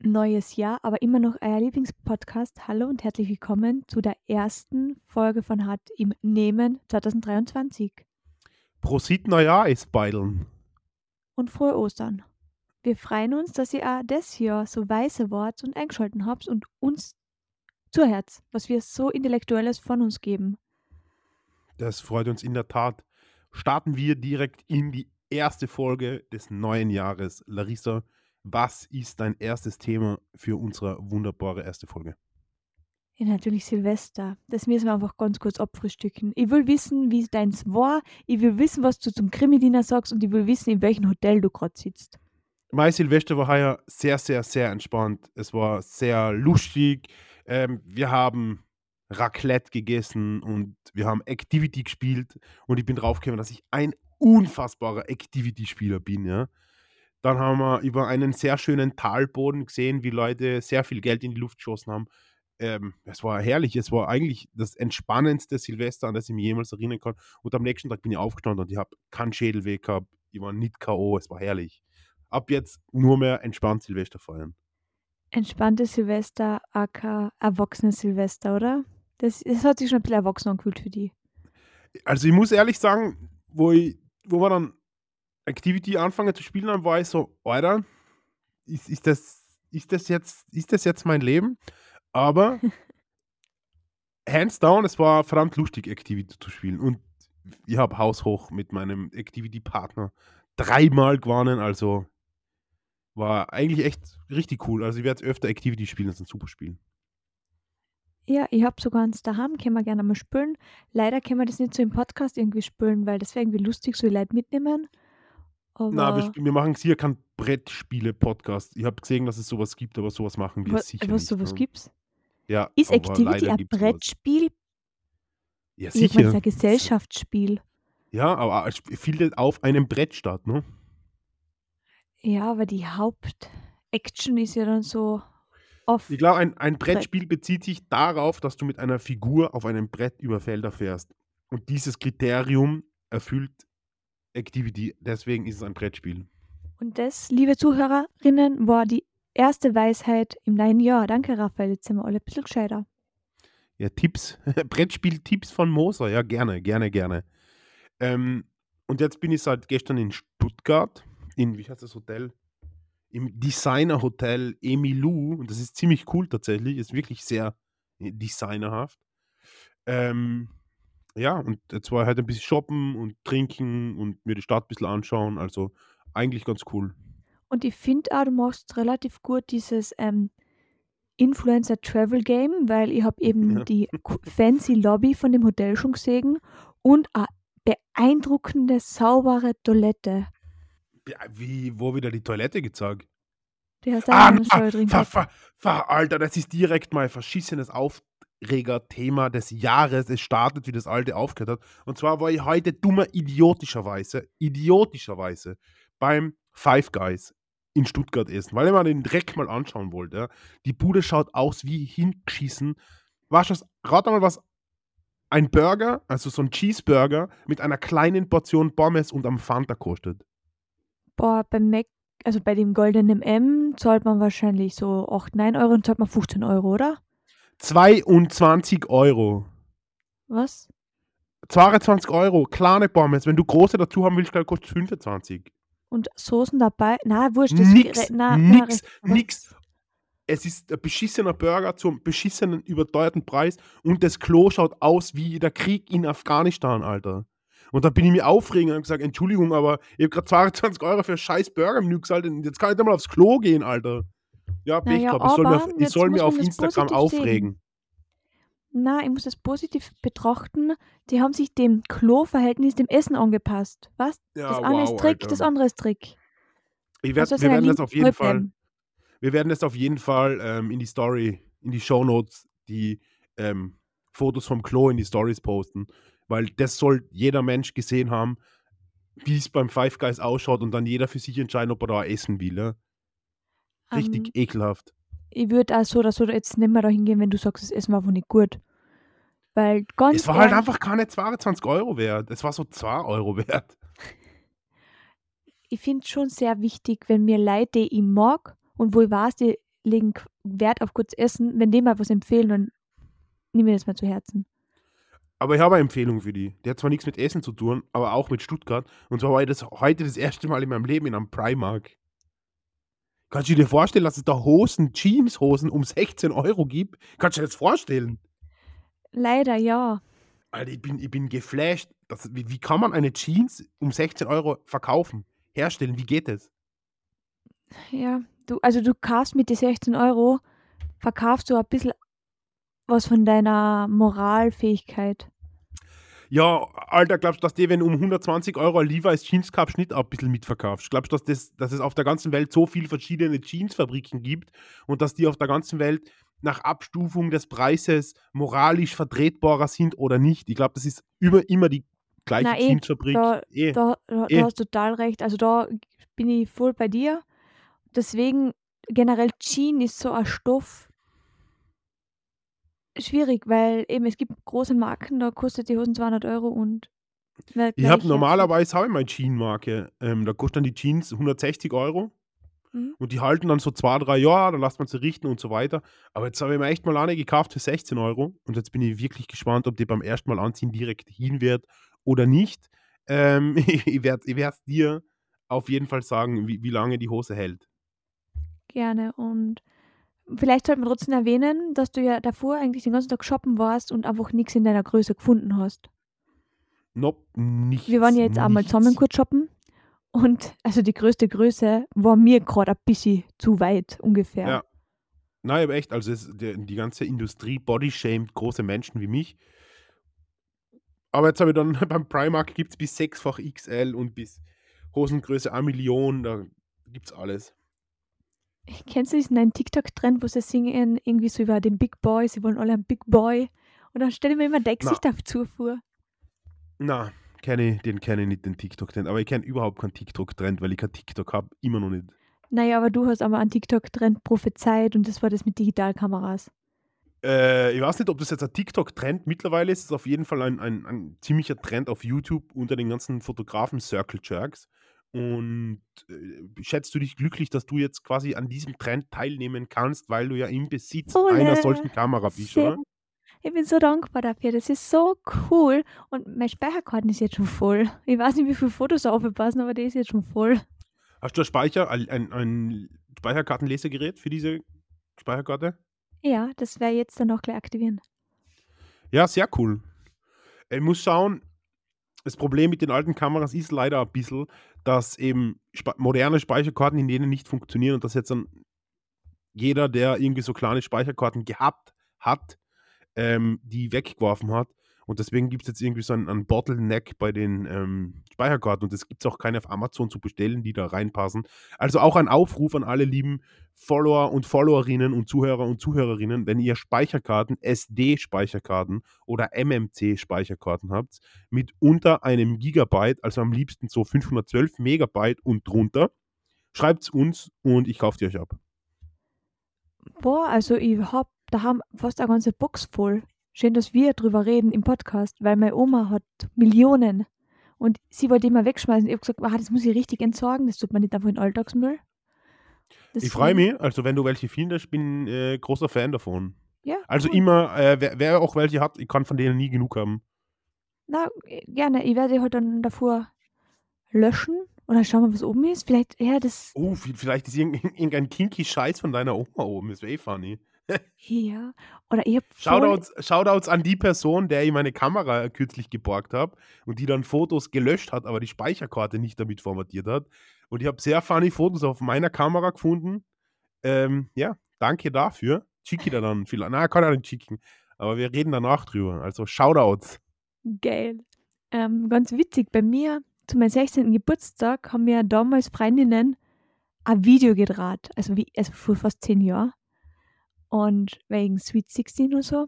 neues Jahr, aber immer noch euer Lieblingspodcast. Hallo und herzlich willkommen zu der ersten Folge von Hart im Nehmen 2023. Prosit Neujahr ist beideln. Und frohe Ostern. Wir freuen uns, dass ihr auch das Jahr so weise Wort und eingeschalten habt und uns zu Herz, was wir so Intellektuelles von uns geben. Das freut uns in der Tat. Starten wir direkt in die erste Folge des neuen Jahres. Larissa, was ist dein erstes Thema für unsere wunderbare erste Folge? Ja, natürlich Silvester. Das müssen wir einfach ganz kurz abfrühstücken. Ich will wissen, wie deins war. Ich will wissen, was du zum Krimi-Diener sagst und ich will wissen, in welchem Hotel du gerade sitzt. Mein Silvester war heuer sehr, sehr, sehr entspannt. Es war sehr lustig. Ähm, wir haben Raclette gegessen und wir haben Activity gespielt und ich bin draufgekommen, dass ich ein unfassbarer Activity-Spieler bin, ja. Dann haben wir über einen sehr schönen Talboden gesehen, wie Leute sehr viel Geld in die Luft geschossen haben. Ähm, es war herrlich, es war eigentlich das entspannendste Silvester, an das ich mich jemals erinnern kann. Und am nächsten Tag bin ich aufgestanden und ich habe keinen Schädelweg gehabt, ich war nicht K.O., es war herrlich. Ab jetzt nur mehr entspannt Silvester feiern. Entspanntes Silvester, aka erwachsenes Silvester, oder? Das, das hat sich schon ein bisschen erwachsen angefühlt für die. Also ich muss ehrlich sagen, wo, ich, wo wir dann Activity anfangen zu spielen, dann war ich so, Alter, ist, ist, das, ist, das jetzt, ist das jetzt mein Leben? Aber hands down, es war verdammt lustig, Activity zu spielen. Und ich habe haushoch mit meinem Activity-Partner dreimal gewonnen, also war eigentlich echt richtig cool. Also ich werde öfter Activity spielen, das ist ein super Spiel. Ja, ich habe sogar eins daheim, können wir gerne mal spielen. Leider können wir das nicht so im Podcast irgendwie spielen, weil das wäre irgendwie lustig, so die Leute mitnehmen. Na, wir, Aber spielen, wir machen hier keinen Brettspiele-Podcast. Ich habe gesehen, dass es sowas gibt, aber sowas machen wir wa sicher was nicht. sowas Ne? gibt's? Ja, Ist aber Activity ein. Brettspiel? Ja, Ich habe mal sicher. gesagt Gesellschaftsspiel. Ja, aber es findet auf einem Brett statt, ne? Ja, aber die Hauptaction ist ja dann so auf Ich glaube, ein, ein Brett. Brettspiel bezieht sich darauf, dass du mit einer Figur auf einem Brett über Felder fährst. Und dieses Kriterium erfüllt Activity. Deswegen ist es ein Brettspiel. Und das, liebe Zuhörerinnen, war die erste Weisheit im neuen Jahr. Danke, Raphael. Jetzt sind wir alle ein bisschen gescheiter. Ja, Tipps. Brettspiel-Tipps von Moser. Ja, gerne, gerne, gerne. Ähm, und jetzt bin ich seit gestern in Stuttgart, in, wie heißt das Hotel? Im Designer-Hotel Emilu. Und das ist ziemlich cool tatsächlich. Ist wirklich sehr äh, designerhaft. Ähm, ja, und jetzt war halt ein bisschen shoppen und trinken und mir die Stadt ein bisschen anschauen. Also eigentlich ganz cool. Und ich finde auch, du machst relativ gut dieses ähm, Influencer Travel Game, weil ich habe eben Ja. die fancy Lobby von dem Hotel schon gesehen und eine beeindruckende, saubere Toilette. Ja, wie, wo wieder die Toilette gezeigt? Die hast Ah, auch einen na, gehabt. ver, ver, Alter, das ist direkt mein verschissenes Aufregerthema des Jahres. Es startet, wie das alte aufgehört hat. Und zwar war ich heute dummer, idiotischerweise, idiotischerweise beim Five Guys in Stuttgart essen, weil ich mir den Dreck mal anschauen wollte. Die Bude schaut aus wie hingeschissen. Was- rat mal, was ein Burger, also so ein Cheeseburger mit einer kleinen Portion Pommes und am Fanta kostet. Boah, beim Mac, also bei dem goldenen M zahlt man wahrscheinlich so 8, 9 Euro und zahlt man 15 Euro, oder? 22 Euro. Was? 22 Euro, kleine Pommes. Wenn du große dazu haben willst, kostet 25. Und Soßen dabei? Na, wurscht. Das Nix, na, na, nix, was- nix. Es ist ein beschissener Burger zum beschissenen, überteuerten Preis und das Klo schaut aus wie der Krieg in Afghanistan, Alter. Und da bin ich mir aufregen und hab gesagt, Entschuldigung, aber ich habe gerade 22 Euro für ein scheiß Burger-Menü gezahlt und jetzt kann ich da mal aufs Klo gehen, Alter. Ja, Pech Naja, gehabt. Ich soll, mir ich soll mir auf Instagram positiv sehen. aufregen. Na, ich muss das positiv betrachten. Die haben sich dem Klo-Verhältnis dem Essen angepasst. Was? Ja, das eine ist wow, Trick, Alter. das andere ist Trick. Ich werd, Also wir werden das auf jeden Fall bleiben. Wir werden das auf jeden Fall ähm, in die Story, in die Shownotes, die ähm, Fotos vom Klo in die Stories posten, weil das soll jeder Mensch gesehen haben, wie es beim Five Guys ausschaut und dann jeder für sich entscheiden, ob er da essen will. Ja? Richtig Ähm, ekelhaft. ich würde auch so oder so jetzt nicht mehr da hingehen, wenn du sagst, das Essen war einfach nicht gut. Weil ganz Es war halt einfach keine 22 Euro wert. Es war so 2 Euro wert. ich finde es schon sehr wichtig, wenn mir Leute, die ich mag und wo ich weiß, die legen Wert auf gutes Essen. Wenn die mal was empfehlen, dann nehme ich das mal zu Herzen. Aber ich habe eine Empfehlung für die. Die hat zwar nichts mit Essen zu tun, aber auch mit Stuttgart. Und zwar war ich das heute das erste Mal in meinem Leben in einem Primark. Kannst du dir vorstellen, dass es da Hosen, Jeanshosen um 16 Euro gibt? Kannst du dir das vorstellen? Leider ja. Alter, ich bin, ich bin geflasht. Das, wie, wie kann man eine Jeans um 16 Euro verkaufen? Herstellen? Wie geht das? Ja, du also, du kaufst mit den 16 Euro verkaufst du ein bisschen was von deiner Moralfähigkeit. Ja, Alter, glaubst du, dass die, wenn du um 120 Euro Levi's Jeans nicht auch ein bisschen mitverkaufst? Glaubst du, dass, das, dass es auf der ganzen Welt so viele verschiedene Jeansfabriken gibt und dass die auf der ganzen Welt nach Abstufung des Preises moralisch vertretbarer sind oder nicht? Ich glaube, das ist über, immer die gleiche Na eh, Jeansfabrik. da Eh, da da eh. da hast du total recht. Also, da bin ich voll bei dir. Deswegen generell Jeans ist so ein Stoff schwierig, weil eben es gibt große Marken, da kostet die Hosen 200 Euro und Ich habe normalerweise habe ich meine Jean-Marke. Ähm, da kostet dann die Jeans 160 Euro Mhm. und die halten dann so zwei, drei Jahre, dann lässt man sie richten und so weiter. Aber jetzt habe ich mir echt mal eine gekauft für 16 Euro und jetzt bin ich wirklich gespannt, ob die beim ersten Mal anziehen direkt hin wird oder nicht. Ähm, ich werde werd's dir auf jeden Fall sagen, wie, wie lange die Hose hält. Gerne und vielleicht sollte man trotzdem erwähnen, dass du ja davor eigentlich den ganzen Tag shoppen warst und einfach nix in deiner Größe gefunden hast. Nope, nichts. Wir waren ja jetzt einmal zusammen nichts. kurz shoppen und also die größte Größe war mir grad ein bisschen zu weit ungefähr. Ja. Nein, aber echt, also es, der, die ganze Industrie bodyshamed große Menschen wie mich. Aber jetzt habe ich dann beim Primark gibt es bis sechsfach XL und bis Hosengröße 1 Million, da gibt es alles. Kennst du diesen einen TikTok-Trend, wo sie singen irgendwie so über den Big Boy, sie wollen alle einen Big Boy und dann stelle ich mir immer der Na. Gesichtsaufzug vor. Na, kenne den kenne ich nicht, den TikTok-Trend. Aber ich kenne überhaupt keinen TikTok-Trend, weil ich kein TikTok habe, immer noch nicht. Na ja, aber du hast aber einen TikTok-Trend prophezeit und das war das mit Digitalkameras. Äh, ich weiß nicht, ob das jetzt ein TikTok-Trend mittlerweile ist. Es ist auf jeden Fall ein, ein, ein ziemlicher Trend auf YouTube unter den ganzen Fotografen Circle Jerks. Und äh, schätzt du dich glücklich, dass du jetzt quasi an diesem Trend teilnehmen kannst, weil du ja im Besitz Voll, einer äh, solchen Kamera bist, Sehr. oder? Ich bin so dankbar dafür. Das ist so cool. Und mein Speicherkarten ist jetzt schon voll. Ich weiß nicht, wie viele Fotos da aufpassen, aber der ist jetzt schon voll. Hast du ein Speicher, ein, ein, ein Speicherkartenlesegerät für diese Speicherkarte? Ja, das werde ich jetzt dann auch gleich aktivieren. Ja, sehr cool. Ich muss schauen, das Problem mit den alten Kameras ist leider ein bisschen, dass eben moderne Speicherkarten in denen nicht funktionieren und dass jetzt dann jeder, der irgendwie so kleine Speicherkarten gehabt hat, ähm, die weggeworfen hat. Und deswegen gibt es jetzt irgendwie so einen, einen Bottleneck bei den ähm, Speicherkarten und es gibt auch keine auf Amazon zu bestellen, die da reinpassen. Also auch ein Aufruf an alle lieben Follower und Followerinnen und Zuhörer und Zuhörerinnen, wenn ihr Speicherkarten, SD-Speicherkarten oder MMC-Speicherkarten habt, mit unter einem Gigabyte, also am liebsten so 512 Megabyte und drunter, schreibt es uns und ich kaufe die euch ab. Boah, also ich hab da haben fast eine ganze Box voll. Schön, dass wir drüber reden im Podcast, weil meine Oma hat Millionen und sie wollte immer wegschmeißen. Ich habe gesagt, ah, das muss ich richtig entsorgen, das tut man nicht einfach in Alltagsmüll. Ich freue mich, also wenn du welche findest, ich bin äh, großer Fan davon. Ja, Also cool. immer, äh, wer, wer auch welche hat, ich kann von denen nie genug haben. Na, äh, gerne. Ich werde halt dann davor löschen oder schauen wir, was oben ist. Vielleicht, ja, das, Oh, vi- vielleicht ist irgendein, irgendein kinky Scheiß von deiner Oma oben, das wäre eh funny. ja. Oder ich Shoutouts, Shoutouts an die Person, der ich meine Kamera kürzlich geborgt habe und die dann Fotos gelöscht hat, aber die Speicherkarte nicht damit formatiert hat. Und ich habe sehr funny Fotos auf meiner Kamera gefunden. Ähm, ja, danke dafür. Schicke ich dir dann vielleicht. Na, kann er nicht schicken. Aber wir reden danach drüber. Also Shoutouts. geil. Ähm, ganz witzig, bei mir zu meinem 16. Geburtstag haben mir damals Freundinnen ein Video gedreht, also, wie, also vor fast zehn Jahren. Und wegen Sweet 16 und so.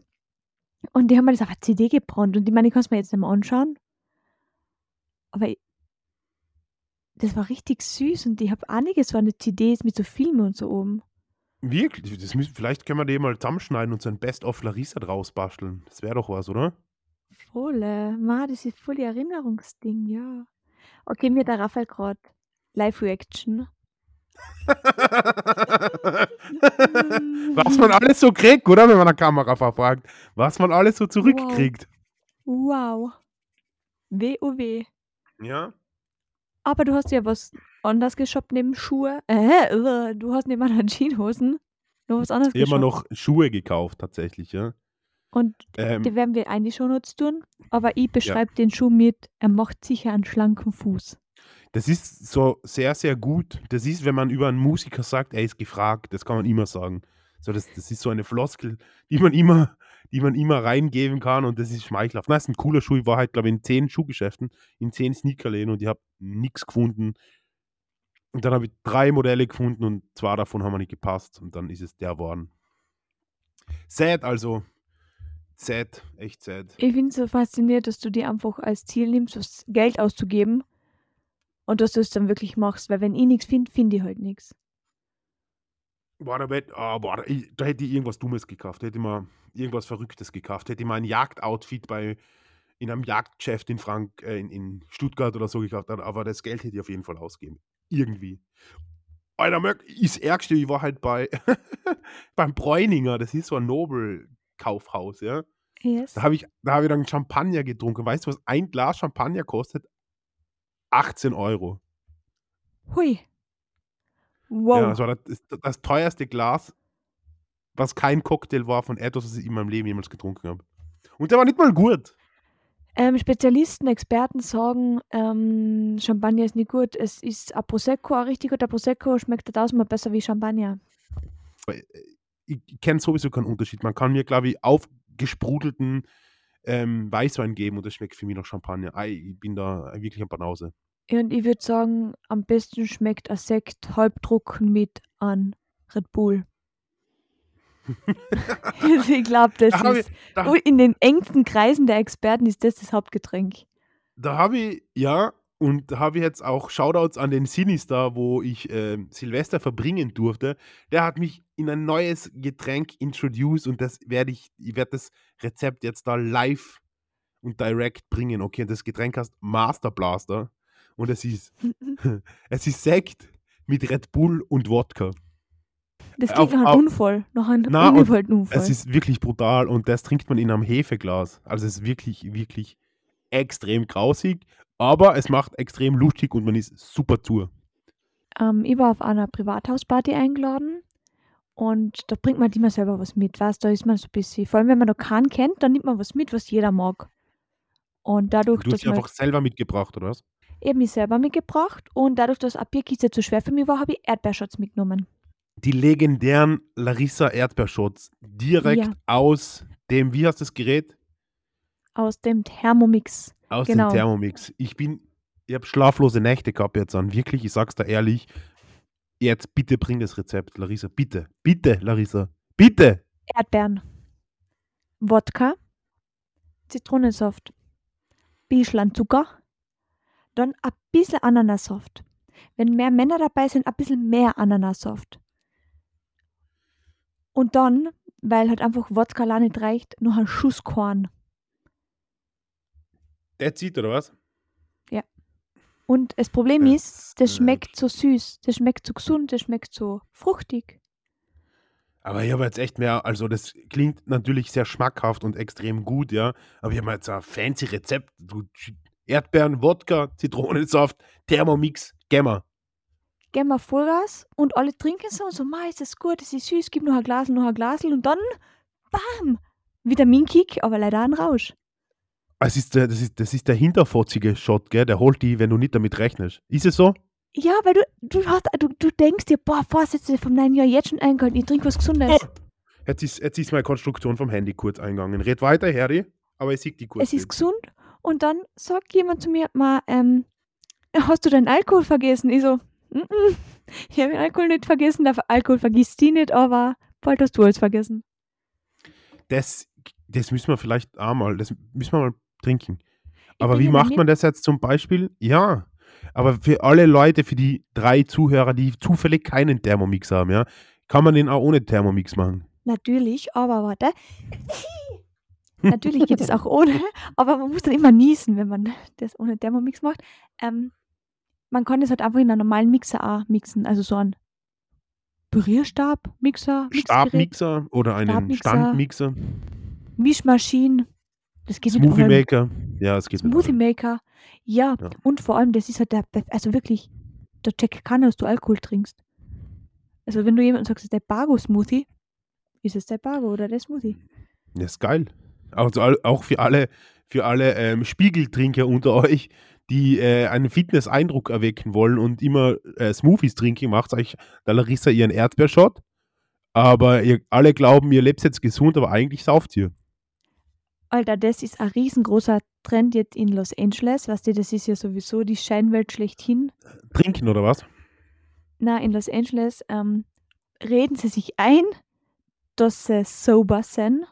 Und die haben mir das auf eine CD gebrannt. Und ich meine, ich kann es mir jetzt nicht mehr anschauen. Aber ich, das war richtig süß und ich habe einiges von den CDs mit so Filmen und so oben. Wirklich? Das müssen, vielleicht können wir den mal zusammenschneiden und so ein Best-of Larissa draus basteln. Das wäre doch was, oder? Voll, äh, ma, das ist voll die Erinnerungsding, ja. Okay, mir der Raphael gerade Live-Reaction. Was man alles so kriegt, oder? Wenn man eine Kamera verfragt. Was man alles so zurückkriegt. Wow. WoW. Ja. Aber du hast ja was anderes geshoppt neben Schuhe. Äh, äh, du hast neben einer Jeanshosen noch was anderes Ich geshoppt. noch Schuhe gekauft, tatsächlich, ja. Und Ähm, die werden wir die Shownotes tun. Aber ich beschreibe den Schuh mit, er macht sicher einen schlanken Fuß. Das ist so sehr, sehr gut. Das ist, wenn man über einen Musiker sagt, er ist gefragt, das kann man immer sagen. So, das, das ist so eine Floskel, die man immer, die man immer reingeben kann und das ist schmeichelhaft. Na, ist ein cooler Schuh. Ich war halt, glaube ich, in zehn Schuhgeschäften, in zehn Sneakerläden und ich habe nichts gefunden. Und dann habe ich drei Modelle gefunden und zwei davon haben mir nicht gepasst und dann ist es der worden. Sad also. Sad, echt sad. Ich finde es so faszinierend, dass du dir einfach als Ziel nimmst, Geld auszugeben und dass du es dann wirklich machst. Weil wenn ich nichts finde, finde ich halt nichts. Boah, da, wett- ah, da, ich- da hätte ich irgendwas Dummes gekauft. Hätte ich mal irgendwas Verrücktes gekauft. Hätte ich mal ein Jagdoutfit bei in einem Jagdgeschäft in Frank, äh, in, in Stuttgart oder so gekauft. Aber das Geld hätte ich auf jeden Fall ausgeben. Irgendwie. Alter, Möck, ist Ärgste, ich war halt bei beim Bräuninger, das ist so ein Nobel-Kaufhaus, ja. Yes. Da habe ich, da hab ich dann Champagner getrunken. Weißt du, was ein Glas Champagner kostet? 18 Euro. Hui. Wow. Ja, das war das, das, teuerste Glas, was kein Cocktail war von etwas, was ich in meinem Leben jemals getrunken habe. Und der war nicht mal gut. Ähm, Spezialisten, Experten sagen, ähm, Champagner ist nicht gut. Es ist ein Prosecco auch richtig gut. Der Prosecco schmeckt tausendmal besser wie Champagner. Ich, ich kenne sowieso keinen Unterschied. Man kann mir, glaube ich, aufgesprudelten ähm, Weißwein geben und das schmeckt für mich nach Champagner. Ei, ich bin da wirklich ein Banause. Ja, und ich würde sagen, am besten schmeckt ein Sekt halbtrocken mit an Red Bull. Ich glaube, das Da hab ich- ist da- Oh, in den engsten Kreisen der Experten ist das das Hauptgetränk. Da habe ich, ja, und da habe ich jetzt auch Shoutouts an den Sinistar, wo ich ähm, Silvester verbringen durfte. Der hat mich in ein neues Getränk introduced und das werde ich, ich werde das Rezept jetzt da live und direct bringen. Okay, das Getränk heißt Master Blaster und es ist, es ist Sekt mit Red Bull und Wodka. Das Auf- klingt nach auf- einem Unfall, nach einem Na, Unfall. Es ist wirklich brutal und das trinkt man in einem Hefeglas. Also es ist wirklich, wirklich extrem grausig, aber es macht extrem lustig und man ist super zu. Ähm, ich war auf einer Privathausparty eingeladen und da bringt man immer selber was mit, weißt da ist man so ein bisschen, vor allem wenn man noch keinen kennt, dann nimmt man was mit, was jeder mag. Und dadurch, Du hast dich einfach selber mitgebracht, oder was? eben mich selber mitgebracht und dadurch, dass eine Bierkiste zu schwer für mich war, habe ich Erdbeerschutz mitgenommen. Die legendären Larissa Erdbeershots direkt Ja. aus dem, wie heißt das Gerät? Aus dem Thermomix. Aus Genau. dem Thermomix. Ich bin, ich habe schlaflose Nächte gehabt jetzt an. Wirklich, ich sag's da ehrlich. Jetzt bitte bring das Rezept, Larissa. Bitte. Bitte, Larissa. Bitte. Erdbeeren, Wodka, Zitronensaft, bisschen Zucker, dann ein bisschen Ananassaft. Wenn mehr Männer dabei sind, ein bisschen mehr Ananassaft. Und dann, weil halt einfach Wodka nicht reicht, noch ein Schuss Korn. That's it, oder was? Und das Problem Ja, ist, das schmeckt so süß, das schmeckt so gesund, das schmeckt so fruchtig. Aber ich habe jetzt echt mehr, also das klingt natürlich sehr schmackhaft und extrem gut, ja. Aber ich habe jetzt ein fancy Rezept. Du, Erdbeeren, Wodka, Zitronensaft, Thermomix, Gemma. Wir Vollgas und alle trinken so und so, ma, ist das gut, das ist süß, gib noch ein Glas, noch ein Glas und dann, bam, Vitaminkick, aber leider ein Rausch. Das ist der, das ist, das ist der hinterfotzige Shot, gell? Der holt die, wenn du nicht damit rechnest. Ist es so? Ja, weil du, du hast, du, du denkst dir, boah, Vorsätze vom neuen Jahr jetzt schon eingehalten, ich trinke was Gesundes. Jetzt ist, jetzt ist meine Konstruktion vom Handy kurz eingegangen. Red weiter, Harry, aber ich sehe die kurz. es ist gesund und dann sagt jemand zu mir, ma, ähm, hast du deinen Alkohol vergessen? Ich so, mm -mm, ich habe den Alkohol nicht vergessen, der Alkohol vergisst sie nicht, aber bald hast du alles vergessen. das, das müssen wir vielleicht auch mal, das müssen wir mal trinken. Aber wie macht man das jetzt zum Beispiel? Ja, aber für alle Leute, für die drei Zuhörer, die zufällig keinen Thermomix haben, ja, kann man den auch ohne Thermomix machen. Natürlich, aber warte. Natürlich geht es auch ohne, aber man muss dann immer niesen, wenn man das ohne Thermomix macht. Ähm, man kann das halt einfach in einem normalen Mixer auch mixen, also so ein Pürierstab, Mixer, Stabmixer oder einen Standmixer, Mischmaschinen. Das geht mit Smoothie allem. Maker. Ja, es geht mit Smoothie allem. Maker. Ja, Ja. und vor allem, das ist halt der, also wirklich, der checkt keiner, dass du Alkohol trinkst. Also wenn du jemandem sagst, es ist der Bargo-Smoothie, ist es der Bargo oder der Smoothie. Das ist geil. Also auch für alle, für alle ähm, Spiegeltrinker unter euch, die äh, einen Fitness-Eindruck erwecken wollen und immer äh, Smoothies trinken, macht euch der Larissa ihren Erdbeershot. Aber ihr alle glauben, ihr lebt jetzt gesund, aber eigentlich sauft ihr. Alter, das ist ein riesengroßer Trend jetzt in Los Angeles. Weißt du, das ist ja sowieso die Scheinwelt schlechthin. Trinken oder was? Na, in Los Angeles ähm, reden sie sich ein, dass sie sober sind,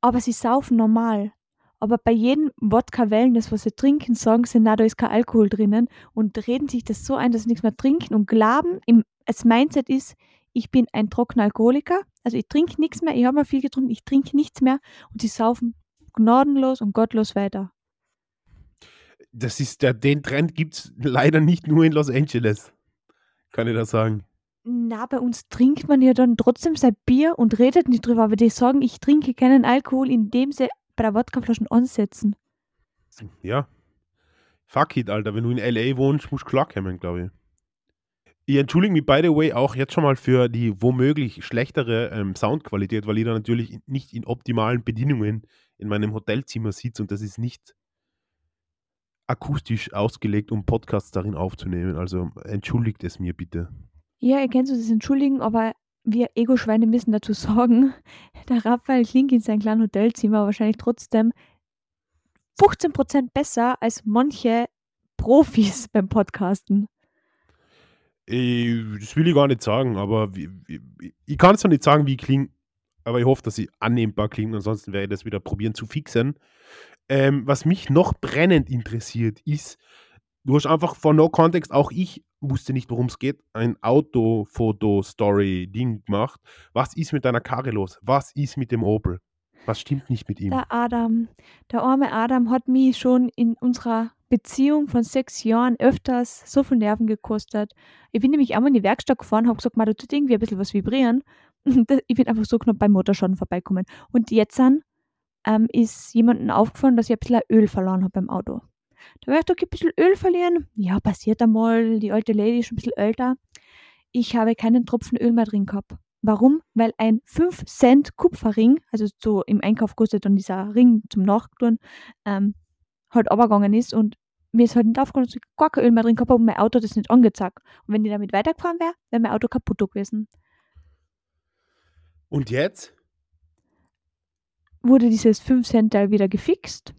aber sie saufen normal. Aber bei jedem Wodka-Wellness, was sie trinken, sagen sie, na, da ist kein Alkohol drinnen und reden sich das so ein, dass sie nichts mehr trinken und glauben, im, das Mindset ist, ich bin ein trockener Alkoholiker, also ich trinke nichts mehr, ich habe mal viel getrunken, ich trinke nichts mehr und sie saufen gnadenlos und gottlos weiter. Das ist der, den Trend gibt es leider nicht nur in Los Angeles. Kann ich das sagen. Na, bei uns trinkt man ja dann trotzdem sein Bier und redet nicht drüber, aber die sagen, ich trinke keinen Alkohol, indem sie bei der Wodkaflaschen ansetzen. Ja. Fuck it, Alter. Wenn du in L.A. wohnst, musst du klarkommen, glaube ich. Ich entschuldige mich, by the way, auch jetzt schon mal für die womöglich schlechtere ähm, Soundqualität, weil ich da natürlich nicht in optimalen Bedingungen in meinem Hotelzimmer sitze und das ist nicht akustisch ausgelegt, um Podcasts darin aufzunehmen. Also entschuldigt es mir bitte. Ja, ihr könnt das entschuldigen, aber wir Ego-Schweine müssen dazu sagen, der Raphael klingt in seinem kleinen Hotelzimmer wahrscheinlich trotzdem 15% besser als manche Profis beim Podcasten. Ich, das will ich gar nicht sagen, aber wie, ich kann es noch nicht sagen, wie ich klinge, aber ich hoffe, dass ich annehmbar klinge, ansonsten werde ich das wieder probieren zu fixen. Ähm, was mich noch brennend interessiert, ist, du hast einfach von No Context, auch ich wusste nicht, worum es geht, ein Autofoto-Story-Ding gemacht. Was ist mit deiner Karre los? Was ist mit dem Opel? Was stimmt nicht mit ihm? Der Adam, der arme Adam hat mich schon in unserer Beziehung von sechs Jahren öfters so viel Nerven gekostet. Ich bin nämlich einmal in die Werkstatt gefahren, habe gesagt, "Ma, da tut irgendwie ein bisschen was vibrieren. Ich bin einfach so knapp beim Motorschaden vorbeikommen. Und jetzt dann, ähm, ist jemandem aufgefallen, dass ich ein bisschen Öl verloren habe beim Auto. Da war ich doch ein bisschen Öl verlieren. Ja, passiert einmal, die alte Lady ist schon ein bisschen älter. Ich habe keinen Tropfen Öl mehr drin gehabt. Warum? Weil ein 5 Cent Kupferring, also so im Einkauf kostet dann dieser Ring zum Nachtun, ähm, halt abgegangen ist und mir ist halt nicht aufgefallen, dass ich gar kein Öl mehr drin gehabt habe und mein Auto das nicht angezeigt. Und wenn ich damit weitergefahren wäre, wäre mein Auto kaputt gewesen. Und jetzt? Wurde dieses 5 Cent Teil wieder gefixt.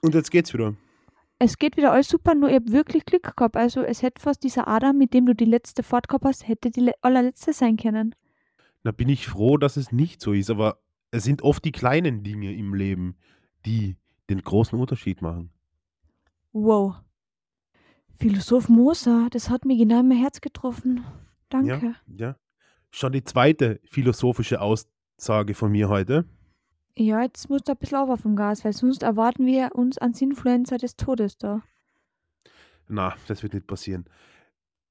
Und jetzt geht's wieder. Es geht wieder alles super, nur ich habe wirklich Glück gehabt. Also es hätte fast dieser Adam, mit dem du die letzte Fahrt gehabt hast, hätte die le- allerletzte sein können. Da bin ich froh, dass es nicht so ist, aber es sind oft die kleinen Dinge im Leben, die den großen Unterschied machen. Wow. Philosoph Moser, das hat mir genau in mein Herz getroffen. Danke. Ja. Schon die zweite philosophische Aussage von mir heute. Ja, jetzt musst du ein bisschen auf vom Gas, weil sonst erwarten wir uns ans Influencer des Todes da. Na, das wird nicht passieren.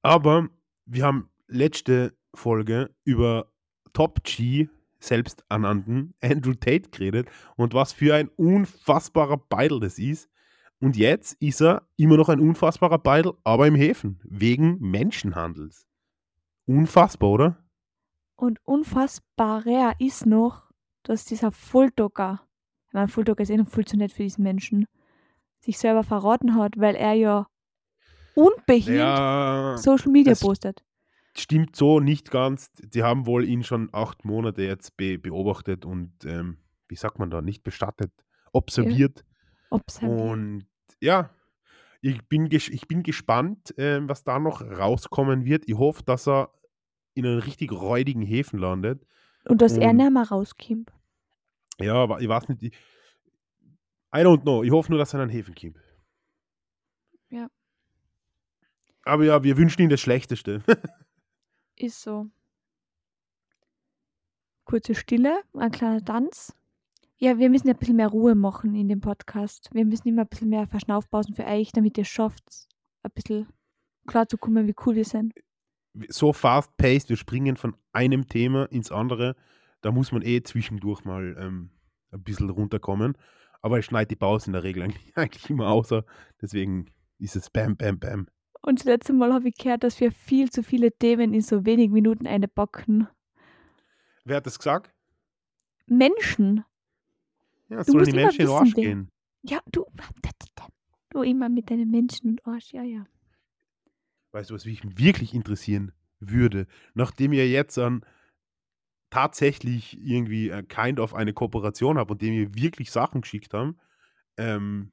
Aber wir haben letzte Folge über Top G selbsternannten Andrew Tate geredet und was für ein unfassbarer Beidel das ist. Und jetzt ist er immer noch ein unfassbarer Beidel, aber im Häfen, wegen Menschenhandels. Unfassbar, oder? Und unfassbarer ist noch, dass dieser Fulldocker, ich meine, Fulldocker ist eh noch viel zu nett für diesen Menschen, sich selber verraten hat, weil er ja unbehindert Ja, Social Media postet. stimmt so nicht ganz. Die haben wohl ihn schon acht Monate jetzt be beobachtet und, ähm, wie sagt man da, nicht bestattet, observiert. Observiert. Und ja, ich bin, ich bin gespannt, ähm, was da noch rauskommen wird. Ich hoffe, dass er in einen richtig räudigen Häfen landet. Und dass er und- nicht mehr rauskommt. Ja, aber ich weiß nicht. Ich, I don't know. Ich hoffe nur, dass er in einen Häfen kommt. Ja. Aber ja, wir wünschen ihm das Schlechteste. Ist so. Kurze Stille, ein kleiner Tanz. Ja, wir müssen ein bisschen mehr Ruhe machen in dem Podcast. Wir müssen immer ein bisschen mehr Verschnaufpausen für euch, damit ihr schafft, ein bisschen klar zu kommen, wie cool wir sind. so fast-paced, wir springen von einem Thema ins andere. Da muss man eh zwischendurch mal ähm, ein bisschen runterkommen. Aber ich schneide die Pause in der Regel eigentlich, immer außer. Deswegen ist es Bam, Bam, Bam. Und das letzte Mal habe ich gehört, dass wir viel zu viele Themen in so wenigen Minuten eine bocken. Wer hat das gesagt? Menschen. Ja, Du sollen die Menschen in den Arsch gehen. Ja, du. Du immer mit deinen Menschen und Arsch, ja, ja. Weißt du, was mich wirklich interessieren würde, nachdem ihr jetzt dann tatsächlich irgendwie äh, kind of eine Kooperation habt und dem ihr wirklich Sachen geschickt haben, ähm,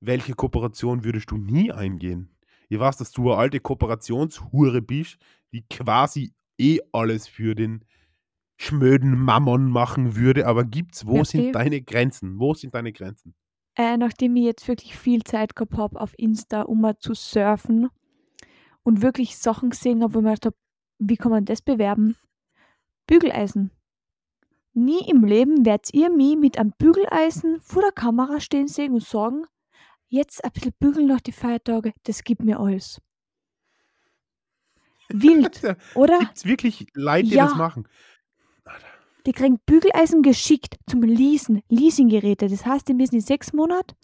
welche Kooperation würdest du nie eingehen? Ich weiß, dass du eine alte Kooperationshure bist, die quasi eh alles für den schmöden Mammon machen würde, aber gibt's, wo Ja, sind deine Grenzen? Wo sind deine Grenzen? Äh, nachdem ich jetzt wirklich viel Zeit gehabt habe auf Insta, um mal zu surfen und wirklich Sachen gesehen habe, wo ich mir gedacht habe, wie kann man das bewerben? Bügeleisen. Nie im Leben werdet ihr mich mit einem Bügeleisen vor der Kamera stehen sehen und sagen, jetzt ein bisschen bügeln nach die Feiertage, das gibt mir alles. Wild, oder? Gibt's wirklich Leute, die Ja. das machen? Die kriegen Bügeleisen geschickt zum Leasen, Leasinggeräte. Das heißt, die müssen in sechs Monaten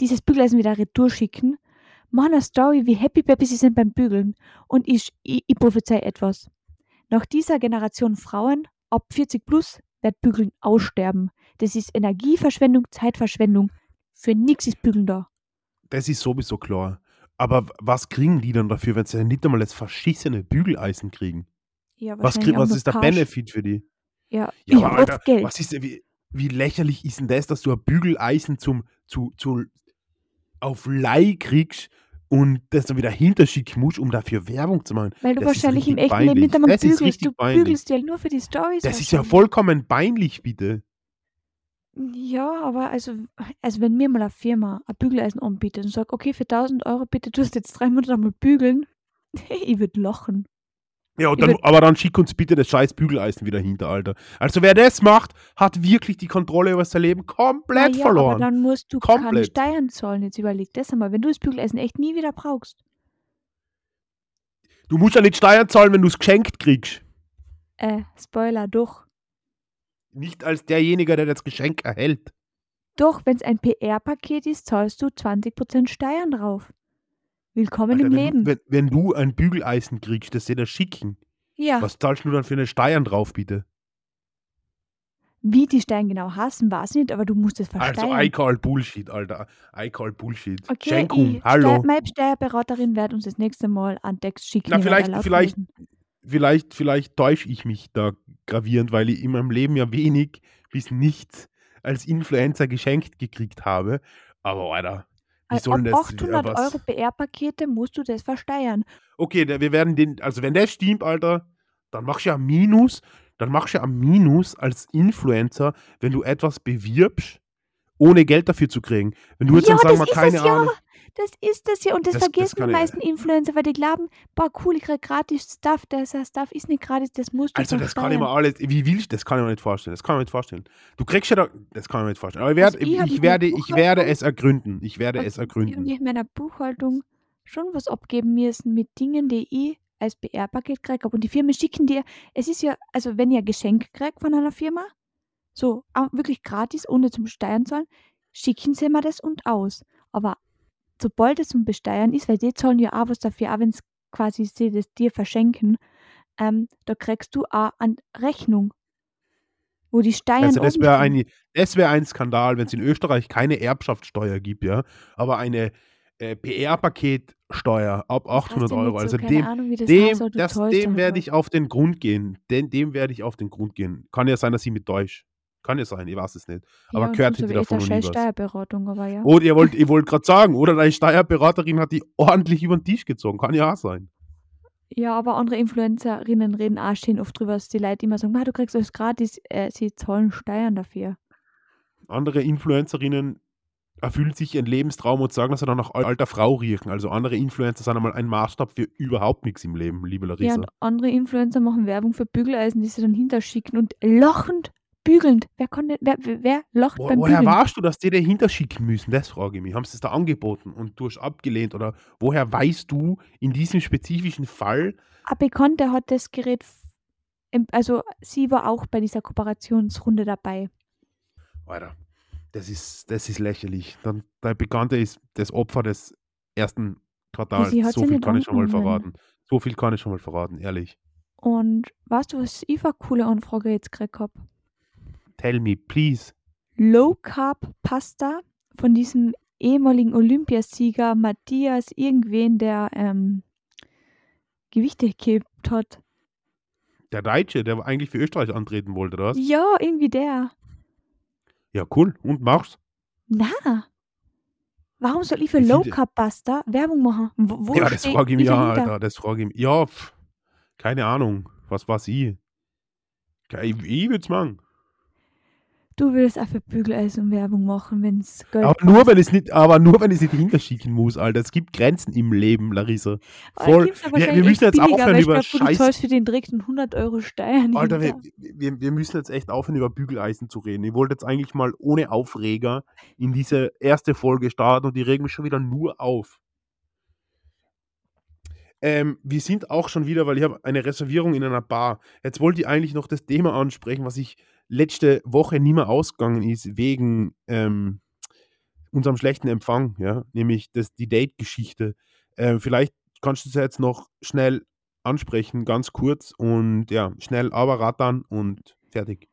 dieses Bügeleisen wieder retour schicken, machen eine Story, wie happy Peppy sie sind beim Bügeln. Und ich, ich, ich prophezei etwas. Nach dieser Generation Frauen ab 40 plus wird Bügeln aussterben. Das ist Energieverschwendung, Zeitverschwendung. Für nichts ist Bügeln da. Das ist sowieso klar. Aber was kriegen die dann dafür, wenn sie nicht einmal das verschissene Bügeleisen kriegen? Ja, Was, wahrscheinlich krieg, auch was ist der Cash. Benefit für die? Ja, Ja, hab Alter, Geld. was ist wie, wie lächerlich ist denn das, dass du ein Bügeleisen zum, zu, zu, auf Leih kriegst und das dann wieder hinterschicken musst, um dafür Werbung zu machen? Weil du das wahrscheinlich im echten Leben nicht peinlich. einmal Das bügelst. Du peinlich. bügelst ja nur für die Stories. Das ist ja vollkommen peinlich, bitte. Ja, aber also, also wenn mir mal eine Firma ein Bügeleisen anbietet und sagt, okay, für 1000 Euro bitte tust du jetzt drei Monate mal bügeln, ich würde lachen. Ja, dann, aber dann schick uns bitte das scheiß Bügeleisen wieder hinter, Alter. Also wer das macht, hat wirklich die Kontrolle über sein Leben komplett Naja, verloren. aber dann musst du keine. Steuern zahlen. Jetzt überleg das einmal, wenn du das Bügeleisen echt nie wieder brauchst. Du musst ja nicht Steuern zahlen, wenn du es geschenkt kriegst. Äh, Spoiler, doch. Nicht als derjenige, der das Geschenk erhält. Doch, wenn es ein PR-Paket ist, zahlst du 20% Steuern drauf. Willkommen Alter, im wenn, Leben. Du, wenn, wenn du ein Bügeleisen kriegst, das sie dir schicken, ja, was zahlst du dann für eine Steuern drauf, bitte? wie die Steuern genau hassen, weiß ich nicht, aber du musst es Also, versteuern. I call Bullshit, Alter. I call Bullshit. Okay, Schenkung, ich, hallo. Steuer, meine Steuerberaterin wird uns das nächste Mal einen Text schicken. Na, vielleicht- vielleicht- lesen. Vielleicht, vielleicht täusche ich mich da gravierend, weil ich in meinem Leben ja wenig bis nichts als Influencer geschenkt gekriegt habe. Aber, Alter, wie Ab soll denn das? 800 ja, was- Euro PR-Pakete musst du das versteuern. Okay, der- wir werden den, also wenn das stimmt, Alter, dann machst du ja Minus, dann machst du ja Minus als Influencer, wenn du etwas bewirbst, ohne Geld dafür zu kriegen. Wenn du jetzt Ja, dann sagen wir, keine ja. Ahnung. Das ist das ja. Und das, Das- das vergessen kann die ich- meisten Influencer, weil die glauben, boah, cool, ich krieg gratis Stuff. Das Stuff ist nicht gratis, das musst du Also das kann ich mir alles, wie will ich, das kann ich mir nicht vorstellen. Das kann ich mir nicht vorstellen. Du kriegst ja da, das kann ich mir nicht vorstellen. Aber ich, werd, Also ich ich, mit werde, ich werde es ergründen. Ich werde es ergründen. Ich in meiner Buchhaltung schon was abgeben müssen mit Dingen, die ich als PR-Paket gekriegt habe. Und die Firmen schicken dir, es ist ja, also wenn ihr ein Geschenk kriegt von einer Firma, so wirklich gratis, ohne zum Steuern zahlen, schicken sie mir das und aus. Aber sobald es zum Besteuern ist, weil die zahlen ja auch was dafür, auch wenn es quasi sie das dir verschenken, ähm, da kriegst du auch eine Rechnung, wo die Steuern Also das wäre ein, das wär ein Skandal, wenn es in Österreich keine Erbschaftssteuer gibt, ja, aber eine äh, PR-Paketsteuer ab Das heißt 800 ja Euro. Also so, keine dem, Ahnung, wie das dem, heißt, das, dem werde ich auf den Grund gehen. Den, dem werde ich auf den Grund gehen. Kann ja sein, dass ich mit täusche. Kann ja sein, ich weiß es nicht. Ja, Aber und gehört hätte ich ich davon noch nie. Steuerberatung, aber ja. Oder ihr wollt, ihr wollt gerade sagen, oder deine Steuerberaterin hat die ordentlich über den Tisch gezogen. Kann ja auch sein. Ja, aber andere Influencerinnen reden auch schön oft drüber, dass die Leute immer sagen, "Ma, du kriegst alles gratis, äh, sie zahlen Steuern dafür. Andere Influencerinnen erfüllen sich ihren Lebenstraum und sagen, dass sie dann nach alter Frau riechen. Also andere Influencer sind einmal ein Maßstab für überhaupt nichts im Leben, liebe Ja, Larissa. und andere Influencer machen Werbung für Bügeleisen, die sie dann hinterschicken und lachend bügeln? Wer kann denn wer wer lacht Wo beim woher Bügeln? weißt du, dass die dahinter schicken müssen? Das frage ich mich. Haben sie's da angeboten und du hast abgelehnt oder woher weißt du in diesem spezifischen Fall Ein Bekannter hat das Gerät also, sie war auch bei dieser Kooperationsrunde dabei. Alter, das ist das ist lächerlich. Dann dein Bekannter ist das Opfer des 1. Ja, Quartals. sie So viel kann ich schon mal verraten. So viel kann ich schon mal verraten, ehrlich. Und weißt du, was ich für 'ne coole Anfrage jetzt gekriegt habe? Tell me, please. Low Carb Pasta von diesem ehemaligen Olympiasieger Matthias irgendwen, der, ähm, Gewichte gehebt hat. Der Deutsche, der eigentlich für Österreich antreten wollte, oder was? Ja, irgendwie der. Ja, cool. Und machst? Na. Warum soll ich für Ich Low Carb Pasta Werbung machen? Wo wo Ja, das frage ich ich mich auch, dahinter? Alter. Das frage ich mich. Ja, keine Ahnung. Was weiß ich? Ich ich würde es machen. Du würdest auch für Bügeleisen Werbung machen, wenn's Geld Aber nur, wenn ich's nicht aber nur, wenn ich's nicht hinterschicken muss, Alter. Es gibt Grenzen im Leben, Larissa. Voll. Wir wir müssen jetzt billiger, aufhören ich über glaube, du Scheiß zahlst für den direkt 100 € Steuern Alter, wir wir wir müssen jetzt echt aufhören, über Bügeleisen zu reden. Ich wollte jetzt eigentlich mal ohne Aufreger in diese erste Folge starten und die regen mich schon wieder nur auf. Ähm, wir sind auch schon wieder weil ich habe eine Reservierung in einer Bar. Jetzt wollte ich eigentlich noch das Thema ansprechen, was ich letzte Woche nie mehr ausgegangen ist wegen, ähm, unserem schlechten Empfang, ja, nämlich das die Date-Geschichte. Äh, vielleicht kannst du das jetzt noch schnell ansprechen, ganz kurz und ja, schnell aber rattern und fertig.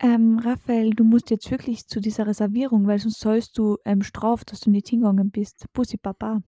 Ähm, Raphael, du musst jetzt wirklich zu dieser Reservierung, weil sonst zahlst du, ähm, Straf, dass du nicht hingegangen bist. Bussi Baba.